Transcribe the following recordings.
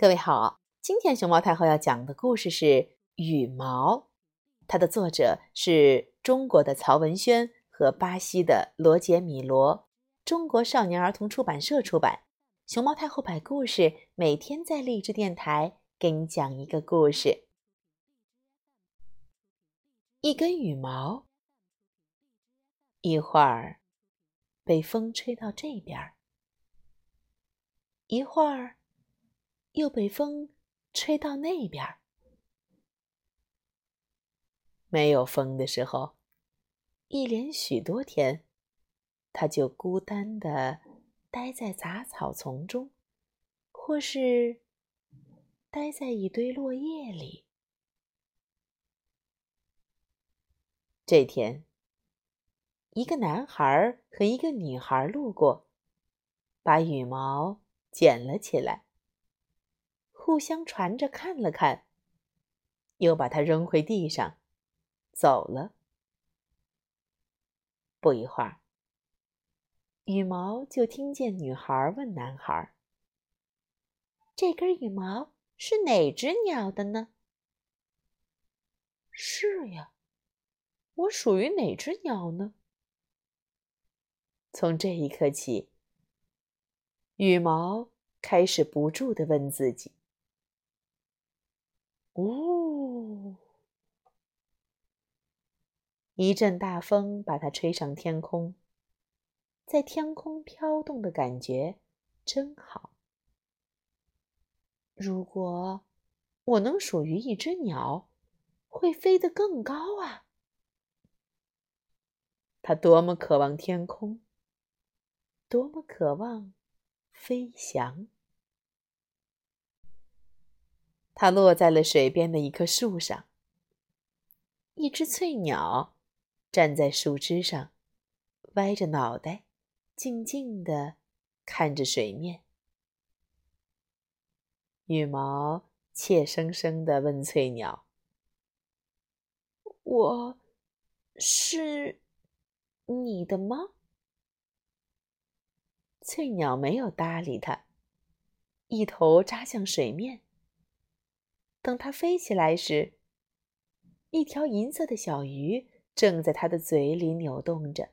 各位好，今天熊猫太后要讲的故事是《羽毛》，它的作者是中国的曹文轩和巴西的罗杰米罗，中国少年儿童出版社出版。熊猫太后摆故事，每天在励志电台给你讲一个故事。一根羽毛，一会儿被风吹到这边，一会儿。又被风吹到那边儿。没有风的时候，一连许多天，它就孤单的待在杂草丛中，或是待在一堆落叶里。这天，一个男孩和一个女孩路过，把羽毛捡了起来。互相传着看了看，又把它扔回地上，走了。不一会儿，羽毛就听见女孩问男孩：“这根羽毛是哪只鸟的呢？”“是呀，我属于哪只鸟呢？”从这一刻起，羽毛开始不住的问自己。呜！一阵大风把它吹上天空，在天空飘动的感觉真好。如果我能属于一只鸟，会飞得更高啊！它多么渴望天空，多么渴望飞翔！它落在了水边的一棵树上。一只翠鸟站在树枝上，歪着脑袋，静静地看着水面。羽毛怯生生地问翠鸟：“我是你的吗？”翠鸟没有搭理它，一头扎向水面。等它飞起来时，一条银色的小鱼正在它的嘴里扭动着。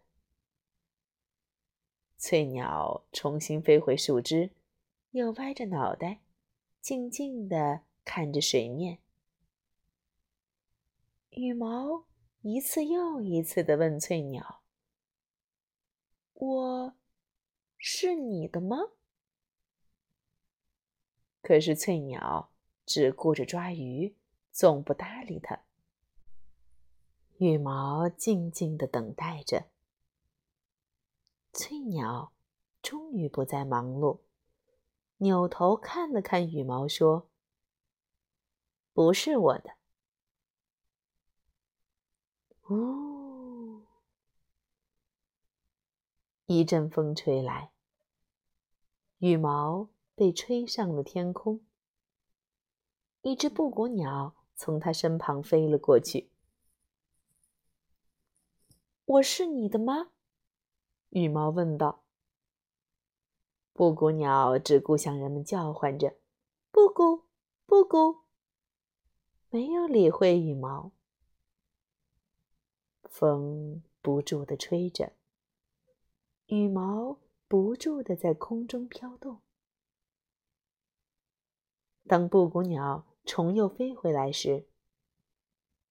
翠鸟重新飞回树枝，又歪着脑袋，静静地看着水面。羽毛一次又一次地问翠鸟：“我是你的吗？”可是翠鸟。只顾着抓鱼，总不搭理它。羽毛静静的等待着。翠鸟终于不再忙碌，扭头看了看羽毛，说：“不是我的。”呜！一阵风吹来，羽毛被吹上了天空。一只布谷鸟从他身旁飞了过去。“我是你的吗？”羽毛问道。布谷鸟只顾向人们叫唤着：“布谷，布谷。”没有理会羽毛。风不住地吹着，羽毛不住地在空中飘动。当布谷鸟。虫又飞回来时，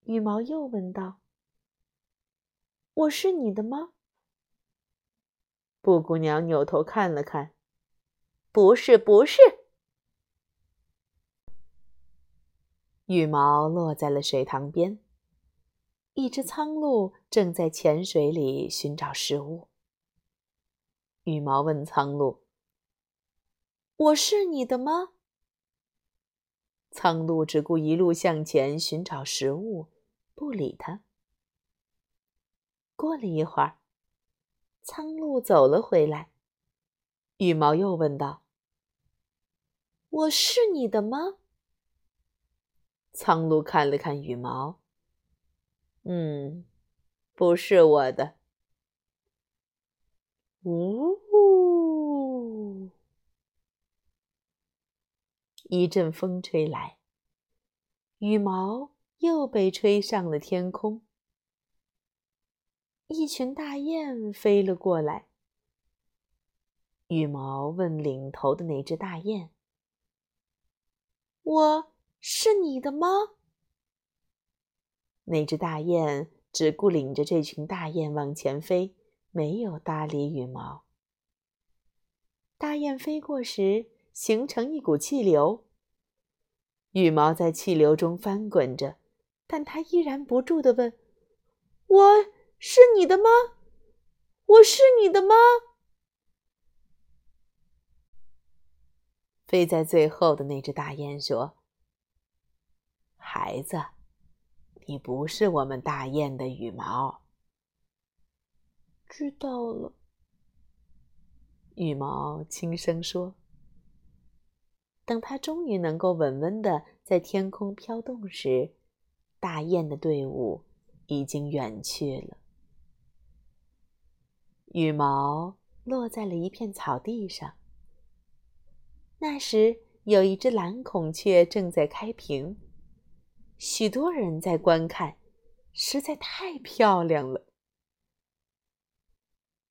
羽毛又问道：“我是你的吗？”布谷鸟扭头看了看，“不是，不是。”羽毛落在了水塘边，一只苍鹭正在浅水里寻找食物。羽毛问苍鹭：“我是你的吗？”苍鹭只顾一路向前寻找食物，不理它。过了一会儿，苍鹭走了回来。羽毛又问道：“我是你的吗？”苍鹭看了看羽毛，“嗯，不是我的。”呜。一阵风吹来，羽毛又被吹上了天空。一群大雁飞了过来。羽毛问领头的那只大雁：“我是你的吗？”那只大雁只顾领着这群大雁往前飞，没有搭理羽毛。大雁飞过时，形成一股气流。羽毛在气流中翻滚着，但它依然不住地问：“我是你的吗？我是你的吗？”飞在最后的那只大雁说：“孩子，你不是我们大雁的羽毛。”知道了。羽毛轻声说：“等它终于能够稳稳的在天空飘动时，大雁的队伍已经远去了。”羽毛落在了一片草地上。那时，有一只蓝孔雀正在开屏，许多人在观看，实在太漂亮了。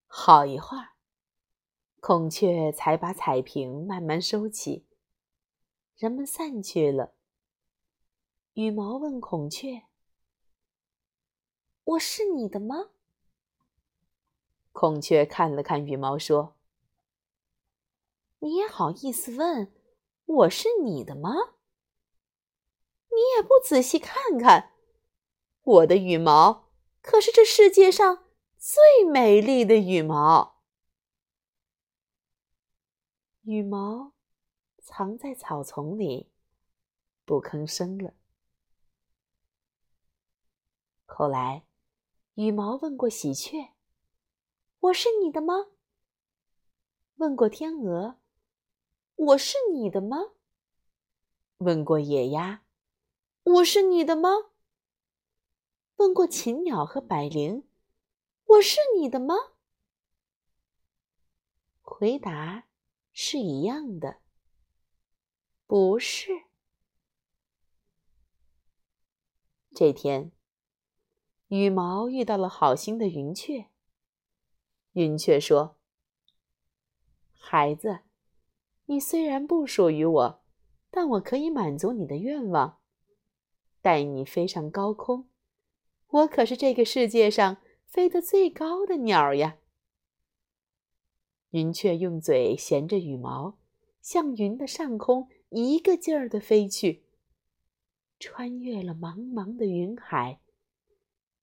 好一会儿。孔雀才把彩屏慢慢收起，人们散去了。羽毛问孔雀：“我是你的吗？”孔雀看了看羽毛，说：“你也好意思问我是你的吗？你也不仔细看看，我的羽毛可是这世界上最美丽的羽毛。”羽毛藏在草丛里，不吭声了。后来，羽毛问过喜鹊：“我是你的吗？”问过天鹅：“我是你的吗？”问过野鸭：“我是你的吗？”问过禽鸟和百灵：“我是你的吗？”回答。是一样的，不是。这天，羽毛遇到了好心的云雀。云雀说：“孩子，你虽然不属于我，但我可以满足你的愿望，带你飞上高空。我可是这个世界上飞得最高的鸟呀！”云雀用嘴衔着羽毛，向云的上空一个劲儿地飞去。穿越了茫茫的云海，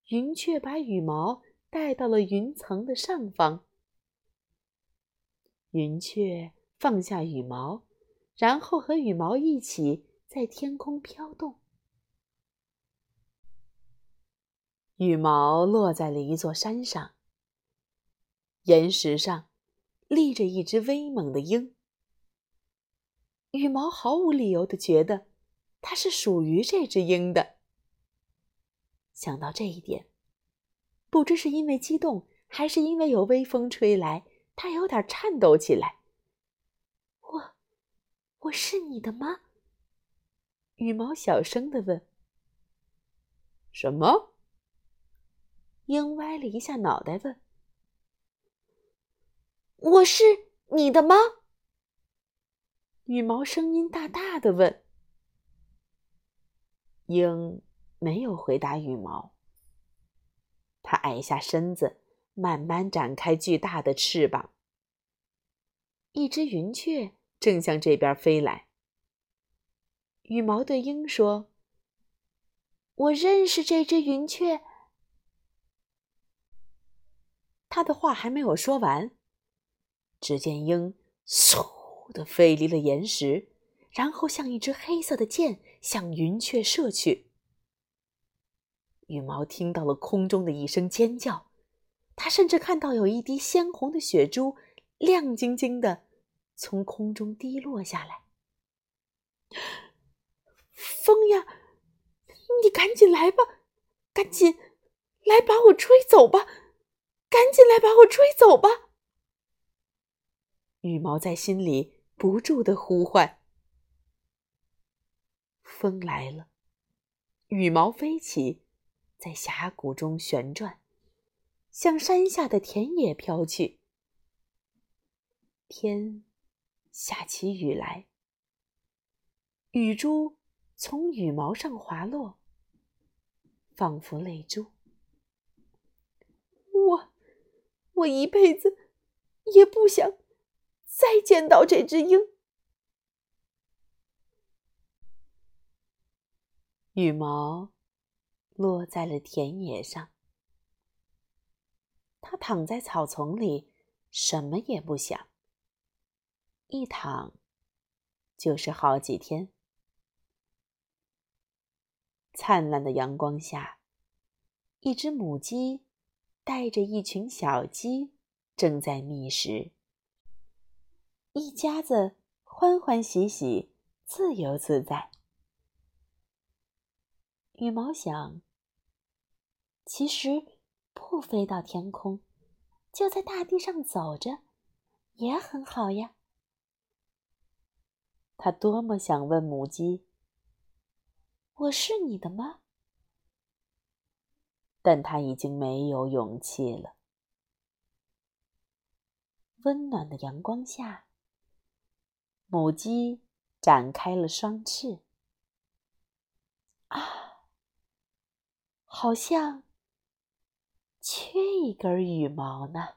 云雀把羽毛带到了云层的上方。云雀放下羽毛，然后和羽毛一起在天空飘动。羽毛落在了一座山上，岩石上。立着一只威猛的鹰，羽毛毫无理由的觉得它是属于这只鹰的。想到这一点，不知是因为激动，还是因为有微风吹来，它有点颤抖起来。我，我是你的吗？羽毛小声的问。什么？鹰歪了一下脑袋问。我是你的吗？羽毛声音大大的问。鹰没有回答羽毛。它矮下身子，慢慢展开巨大的翅膀。一只云雀正向这边飞来。羽毛对鹰说：“我认识这只云雀。”他的话还没有说完。只见鹰嗖的飞离了岩石，然后像一支黑色的箭向云雀射去。羽毛听到了空中的一声尖叫，它甚至看到有一滴鲜红的血珠亮晶晶的从空中滴落下来。风呀，你赶紧来吧，赶紧来把我吹走吧，赶紧来把我吹走吧。羽毛在心里不住的呼唤。风来了，羽毛飞起，在峡谷中旋转，向山下的田野飘去。天下起雨来，雨珠从羽毛上滑落，仿佛泪珠。我，我一辈子也不想再见到这只鹰。羽毛落在了田野上，它躺在草丛里，什么也不想。一躺就是好几天。灿烂的阳光下，一只母鸡带着一群小鸡正在觅食，一家子欢欢喜喜，自由自在。羽毛想：“其实不飞到天空，就在大地上走着，也很好呀。”他多么想问母鸡：“我是你的吗？”但他已经没有勇气了。温暖的阳光下，母鸡展开了双翅。啊！好像缺一根羽毛呢。